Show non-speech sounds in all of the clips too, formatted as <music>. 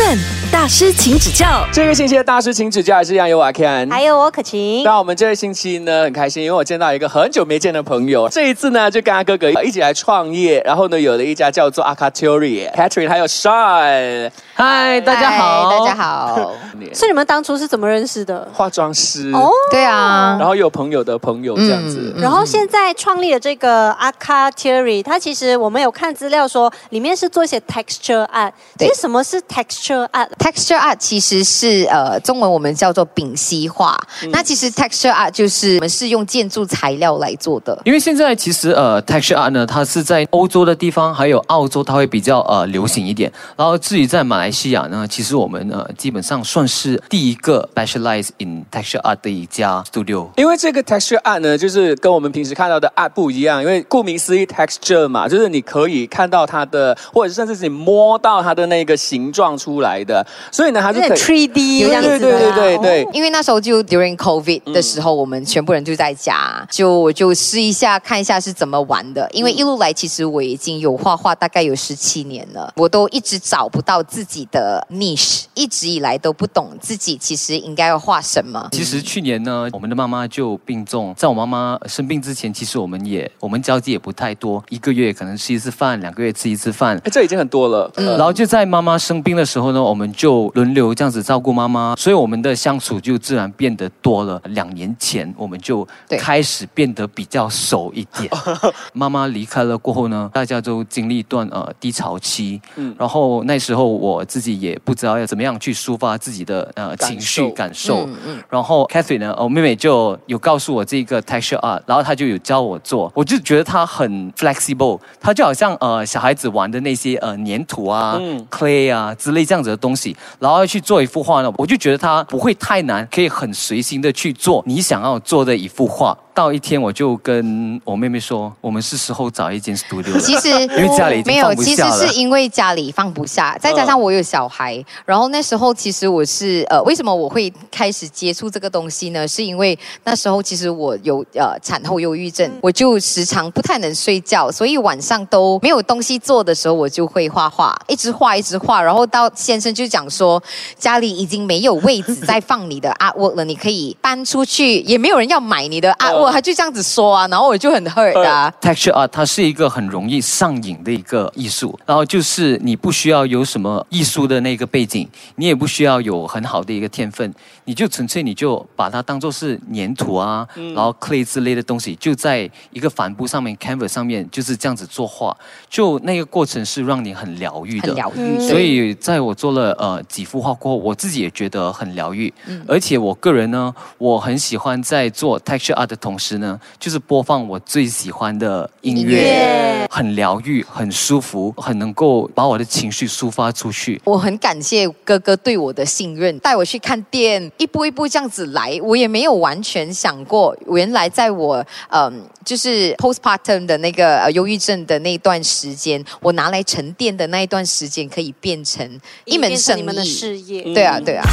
Eleven 大师，请指教。这个星期的大师请指教，还是一样有我 Ken。还有我可晴，那我们这个星期呢很开心，因为我见到一个很久没见的朋友。这一次呢，就跟他哥哥一起来创业，然后呢，有了一家叫做 a k a t u r i Catherine 还有 s h a n 嗨，大家好，大家。好。<laughs> 是你们当初是怎么认识的？化妆师哦，对啊然，后有朋友的朋友这样子。然后现在创立的这个 Aka Theory，它其实我们有看资料说，里面是做一些 texture art。其对实什么是 texture art？Texture art 其实是呃中文我们叫做丙烯画。那其实 texture art 就是我们是用建筑材料来做的。因为现在其实呃，texture art 呢，它是在欧洲的地方还有澳洲，它会比较呃流行一点。然后至于在马来西亚呢，其实我们呃基本上算是第一个 specialize in texture art 的一家 studio。因为这个 texture art 呢，就是跟我们平时看到的 art 不一样，因为顾名思义 texture 嘛，就是你可以看到它的，或者甚至是你摸到它的那个形状出来的，所以呢，它是有点可以。3D 这样子的对对啊对对对，因为那时候就 during COVID 的时候，我们全部人就在家，就我就试一下看一下是怎么玩的。因为一路来，其实我已经有画画大概有十七年了，我都一直找不到自己的 niche，一直以来都不懂自己其实应该要画什么。其实去年呢，我们的妈妈就病重，在我妈妈生病之前，其实我们也我们交际也不太多，一个月可能吃一次饭，两个月吃一次饭。哎这已经很多了。然后就在妈妈生病的时候呢，我们就轮流这样子照顾妈妈，所以我们的相处就自然变得多了。两年前我们就开始变得比较熟一点。<laughs> 妈妈离开了过后呢，大家都经历一段呃低潮期，嗯。然后那时候我自己也不知道要怎么样去抒发自己的呃情绪感受。嗯嗯。然后 Catherine 呢，我妹妹就有告诉我这个 texture art，然后她就有教我做，我就觉得她很 flexible，她就好像呃小孩子玩的那些呃粘土啊、嗯。clay 啊之类这样子的东西，然后去做一幅画呢，我就觉得它不会太难，可以很随心的去做你想要做的一幅画。到一天我就跟我妹妹说，我们是时候找一间 studio 了。其实 <laughs> 因为家里没有，其实是因为家里放不下，再加上我有小孩，然后那时候其实我是呃，为什么我会开始接触这个东西呢？是因为那时候其实我有呃产后忧郁症，我就时常不太能睡觉，所以晚上都没有东西做的时候，我就会画画，一直画一直画，然后到先生就讲说家里已经没有位置再放你的 artwork 了，你可以搬出去，也没有人要买你的 artwork，、他就这样子说啊，然后我就很 hurt 啊。Texture art 它是一个很容易上瘾的一个艺术，然后就是你不需要有什么艺术的那个背景，你也不需要有很好的一个天分，你就纯粹你就把它当做是粘土啊，然后 clay 之类的东西，就在一个帆布上面 canvas 上面就是这样子作画，就那个过程是让你很疗愈的，很疗愈，嗯。所以在我做了呃几幅画过后，我自己也觉得很疗愈。而且我个人呢，我很喜欢在做 texture art 的同时呢，就是播放我最喜欢的音乐，很疗愈，很舒服，很能够把我的情绪抒发出去。我很感谢哥哥对我的信任，带我去看店，一步一步这样子来，我也没有完全想过，原来在我嗯，就是 postpartum 的那个呃忧郁症的那段时间，我拿来沉淀的那一段时间，可以变成一门生意你们的意。事业。对啊，对啊，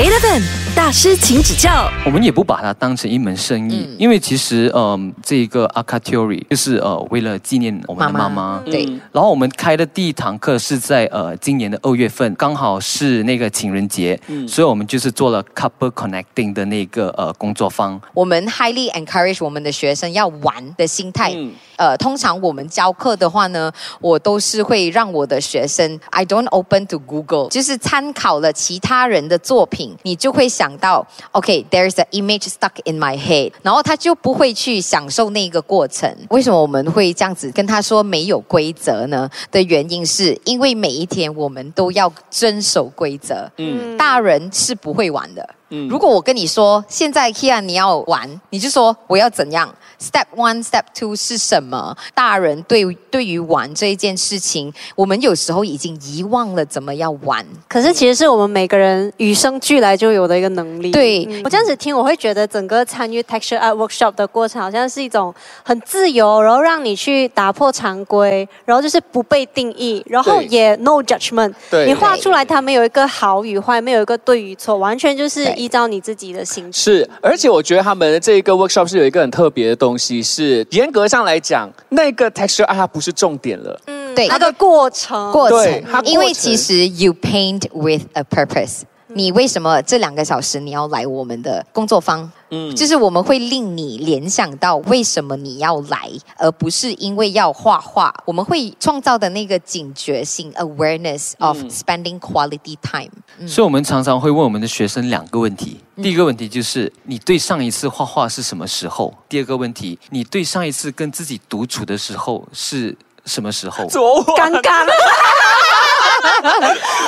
Eleven 大师，请指教。我们也不把它当成一门生意，嗯因为其实嗯，这个 a k a t u r i 就是呃为了纪念我们的妈妈。对，然后我们开的第一堂课是在呃今年的二月份，刚好是那个情人节，所以我们就是做了 couple connecting 的那个呃工作坊。我们 highly encourage 我们的学生要玩的心态。嗯呃，通常我们教课的话呢，我都是会让我的学生 I don't open to Google，就是参考了其他人的作品，你就会想到 OK，there's、an image stuck in my head，然后他就不会去享受那个过程。为什么我们会这样子跟他说没有规则呢？的原因是因为每一天我们都要遵守规则。嗯大人是不会玩的。嗯如果我跟你说，现在 Kia 你要玩，你就说我要怎样？Step one, Step two 是什么？大人对对于玩这一件事情，我们有时候已经遗忘了怎么要玩。可是其实是我们每个人与生俱来就有的一个能力。对嗯我这样子听，我会觉得整个参与 texture art workshop 的过程，好像是一种很自由，然后让你去打破常规，然后就是不被定义，然后也 no judgment。对你画出来，它没有一个好与坏，没有一个对与错，完全就是对依照你自己的心情。是，而且我觉得他们的这一个 workshop 是有一个很特别的东西，是严格上来讲，那个 texture art 它不是重点了。嗯对它的过程，过程因为其实 you paint with a purpose。你为什么这两个小时你要来我们的工作坊？嗯，就是我们会令你联想到为什么你要来，而不是因为要画画。我们会创造的那个警觉性 awareness of spending quality time。所以，我们常常会问我们的学生两个问题。第一个问题就是你对上一次画画是什么时候？第二个问题，你对上一次跟自己独处的时候是什么时候？<laughs> 昨晚尴尬了。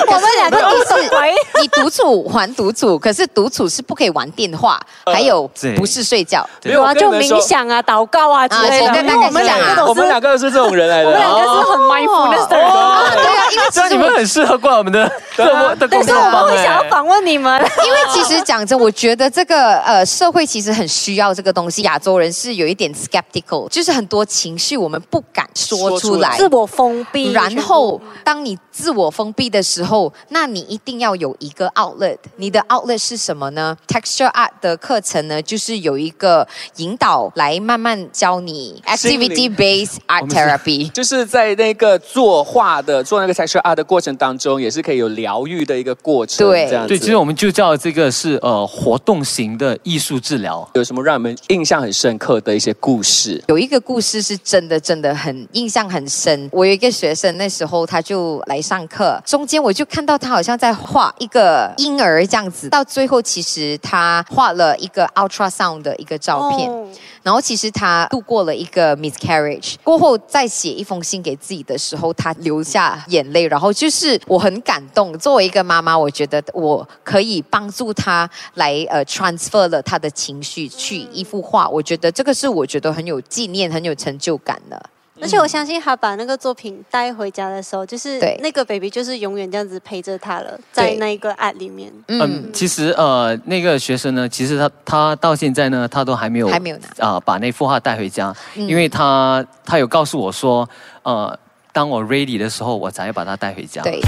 我们两个都是喂，你独处还独处，可是独处是不可以玩电话，还有不是睡觉。没有啊，就冥想啊、祷告啊之类的。我们两个都是，我们两个都是这种人来的。我们两个是很 mindfulness 的人。哦，对啊，因为你们很适合挂我们的 <laughs> 的工但是我们作坊哎会想要。访问你们。<laughs> 因为其实讲真，我觉得这个呃社会其实很需要这个东西。亚洲人是有一点 skeptical，就是很多情绪我们不敢说出来。自我封闭，然后，当你自我封闭的时候，那你一定要有一个 outlet。你的 outlet 是什么呢？Texture Art 的课程呢，就是有一个引导来慢慢教你 activity based art therapy。就是在那个作画的做那个 texture art 的过程当中，也是可以有疗愈的一个过程。对这样子。对，其实我们就叫这个是呃活动型的艺术治疗。有什么让你们印象很深刻的一些故事？有一个故事是真的，真的很印象很深。我有一个学生，那时候他就来上课，中间我就看到他好像在画一个婴儿这样子，到最后其实他画了一个 ultrasound 的一个照片。哦然后其实他度过了一个 miscarriage，过后再写一封信给自己的时候，他流下眼泪，然后就是我很感动。作为一个妈妈，我觉得我可以帮助她来呃 transfer 了她的情绪去一幅画，我觉得这个是我觉得很有纪念、很有成就感的。而且我相信他把那个作品带回家的时候，就是对那个 baby 就是永远这样子陪着他了，在那一个 app 里面。嗯，其实呃，那个学生呢，其实他他到现在呢，他都还没有还没有拿啊、把那幅画带回家，嗯因为他他有告诉我说，呃，当我 ready 的时候，我才要把它带回家。对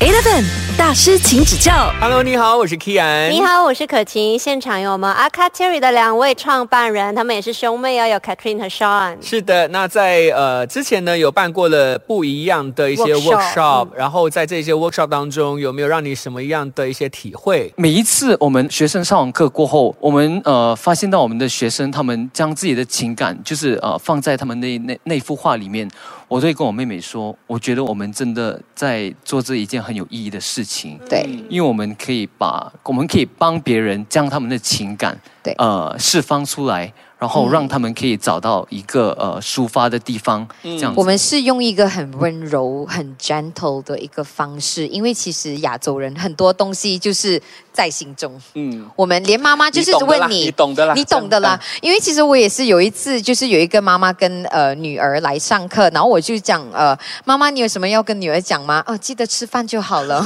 ，Eleven 大师，请指教。Hello，你好，我是 Kian。你好，我是可晴。现场有我们 Aka Terry 的两位创办人，他们也是兄妹哦，有 Catherine 和 Sean。是的，那在呃之前呢有办过了不一样的一些 Workshop，workshop，然后在这些 workshop 当中有没有让你什么样的一些体会？每一次我们学生上完课过后，我们呃发现到我们的学生他们将自己的情感就是呃放在他们那那那幅画里面，我都会跟我妹妹说，我觉得我们真的在做这一件很有意义的事情。对，因为我们可以把我们可以帮别人将他们的情感对呃释放出来，然后让他们可以找到一个呃抒发的地方，这样子。我们是用一个很温柔、很 gentle 的一个方式，因为其实亚洲人很多东西就是在心中。嗯，我们连妈妈就是问你，你懂的啦你懂的啦。因为其实我也是有一次，就是有一个妈妈跟呃女儿来上课，然后我就讲呃，妈妈你有什么要跟女儿讲吗？哦，记得吃饭就好了。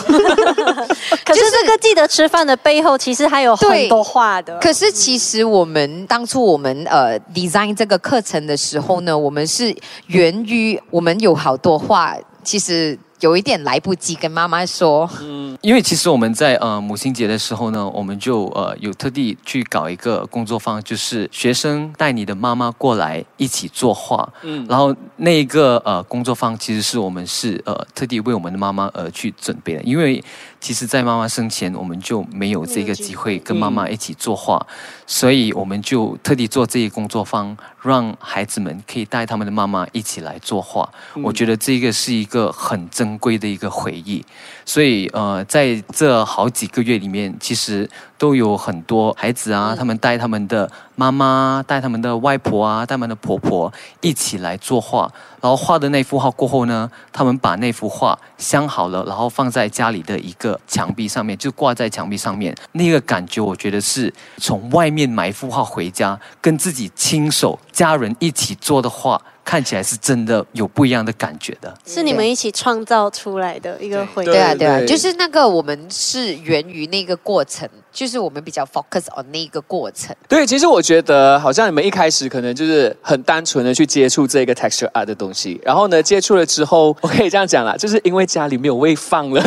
<laughs> 可是这个记得吃饭的背后，其实还有很多话的。可是其实我们当初我们呃 design 这个课程的时候呢，我们是源于我们有好多话，其实有一点来不及跟妈妈说。嗯因为其实我们在呃母亲节的时候呢，我们就呃有特地去搞一个工作坊，就是学生带你的妈妈过来一起作画。嗯，然后那一个呃工作坊其实是我们是呃特地为我们的妈妈而去准备的，因为其实，在妈妈生前我们就没有这个机会跟妈妈一起作画，所以我们就特地做这一工作坊，让孩子们可以带他们的妈妈一起来作画。我觉得这个是一个很珍贵的一个回忆。所以呃，在这好几个月里面，其实都有很多孩子啊，他们带他们的妈妈、带他们的外婆啊、带他们的婆婆一起来作画。然后画的那幅画过后呢，他们把那幅画镶好了，然后放在家里的一个墙壁上面，就挂在墙壁上面。那个感觉，我觉得是从外面买一幅画回家，跟自己亲手家人一起做的画，看起来是真的有不一样的感觉的。是你们一起创造出来的一个回忆。对啊，对啊，就是那个我们是源于那个过程，就是我们比较 focus on 那个过程。对，其实我觉得好像你们一开始可能就是很单纯的去接触这个 texture art 的东西，然后呢，接触了之后，我可以这样讲啦，就是因为家里没有位放了，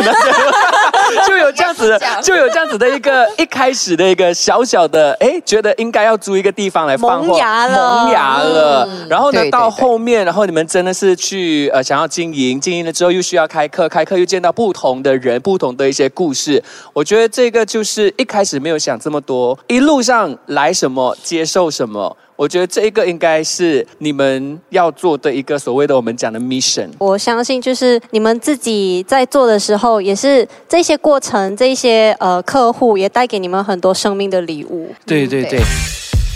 <laughs> 就有这样子的，就有这样子的一个 <laughs> 一开始的一个小小的，哎，觉得应该要租一个地方来放货，萌芽了萌芽了。然后呢，对对到后面，然后你们真的是去呃想要经营，经营了之后又需要开课，开课又见到不同的人，不同的一些故事。我觉得这个就是一开始没有想这么多，一路上来什么接受什么。我觉得这一个应该是你们要做的一个所谓的我们讲的 mission。我相信，就是你们自己在做的时候，也是这些过程，这些呃客户也带给你们很多生命的礼物。对对对。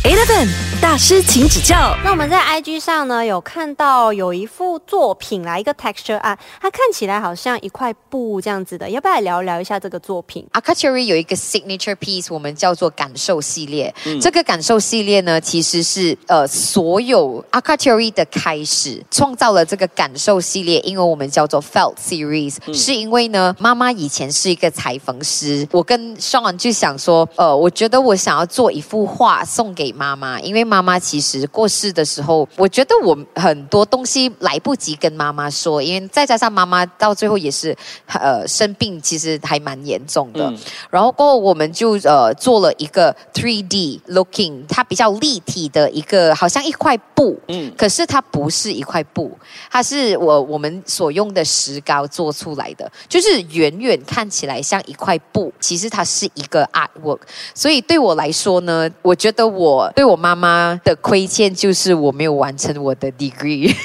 Eleven 大师，请指教。那我们在 IG 上呢有看到有一幅作品啦，一个 texture art，它看起来好像一块布这样子的，要不要来聊聊一下这个作品？Akachuri 有一个 signature piece，我们叫做感受系列。嗯这个感受系列呢，其实是呃所有 Akachuri 的开始，创造了这个感受系列，因为我们叫做 Felt Series，、是嗯因为呢，妈妈以前是一个裁缝师，我跟 Sean 就想说，呃，我觉得我想要做一幅画送给妈妈，因为妈妈其实过世的时候，我觉得我很多东西来不及跟妈妈说，因为再加上妈妈到最后也是呃生病，其实还蛮严重的。嗯然后过后我们就呃做了一个 three D looking，它比较立体的一个，好像一块布，嗯嗯，可是它不是一块布，它是我我们所用的石膏做出来的，就是远远看起来像一块布，其实它是一个 artwork。所以对我来说呢，我觉得我对我妈妈的亏欠就是我没有完成我的 degree，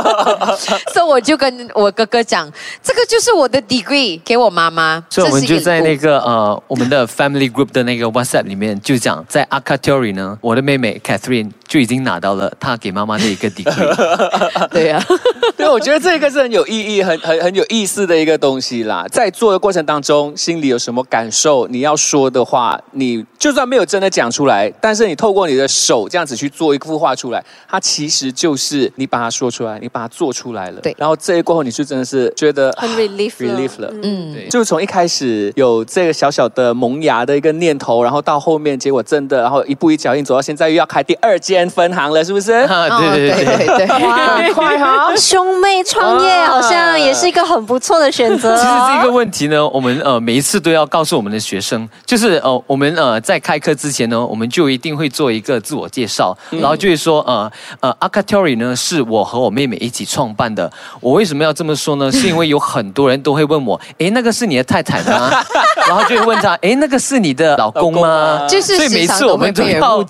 <laughs> 所以我就跟我哥哥讲，这个就是我的 degree，给我妈妈。所以我们在那个呃我们的 family group 的那个 WhatsApp 里面就讲，在 Akatori 呢，我的妹妹 Catherine 就已经拿到了她给妈妈的一个 degree。<laughs> 对啊。<laughs> 对，我觉得这个是很有意义、很很很有意思的一个东西啦。在做的过程当中，心里有什么感受，你要说的话，你就算没有真的讲出来，但是你透过你的手这样子去做一幅画出来，它其实就是你把它说出来，你把它做出来了。对然后这一过后，你就真的是觉得很 relief 了 relief 了。嗯，对，就从一开始有这个小小的萌芽的一个念头，然后到后面结果真的，然后一步一脚印走到现在，又要开第二间分行了，是不是？啊，对对对对。对对。哇，<laughs> 快哈！兄妹创业好像也是一个很不错的选择、哦。其实这个问题呢，我们呃每一次都要告诉我们的学生，就是呃我们呃在开课之前呢，我们就一定会做一个自我介绍，然后就会说呃呃 Akatori 呢是我和我妹妹一起创办的。我为什么要这么说呢？是因为有很多人都会问我，<laughs> 哎，那个是你的太太吗？<laughs> 然后就会问他，哎，那个是你的老公吗？就是所以每次我们都会误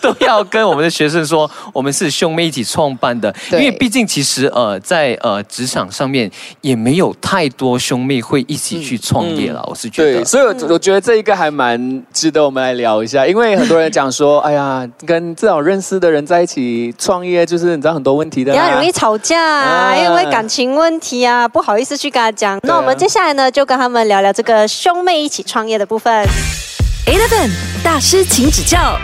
都要跟我们的学生说，我们是兄妹一起创办的，因对为毕竟其实呃在呃职场上面也没有太多兄妹会一起去创业了，我是觉对，得。所以我我觉得这一个还蛮值得我们来聊一下，因为很多人讲说，哎呀，<laughs> 跟这种认识的人在一起创业，就是你知道很多问题的、啊，比较容易吵架啊，啊因为感情问题啊，不好意思去跟他讲。那我们接下来呢，就跟他们聊聊这个兄妹一起创业的部分。Eleven 大师，请指教。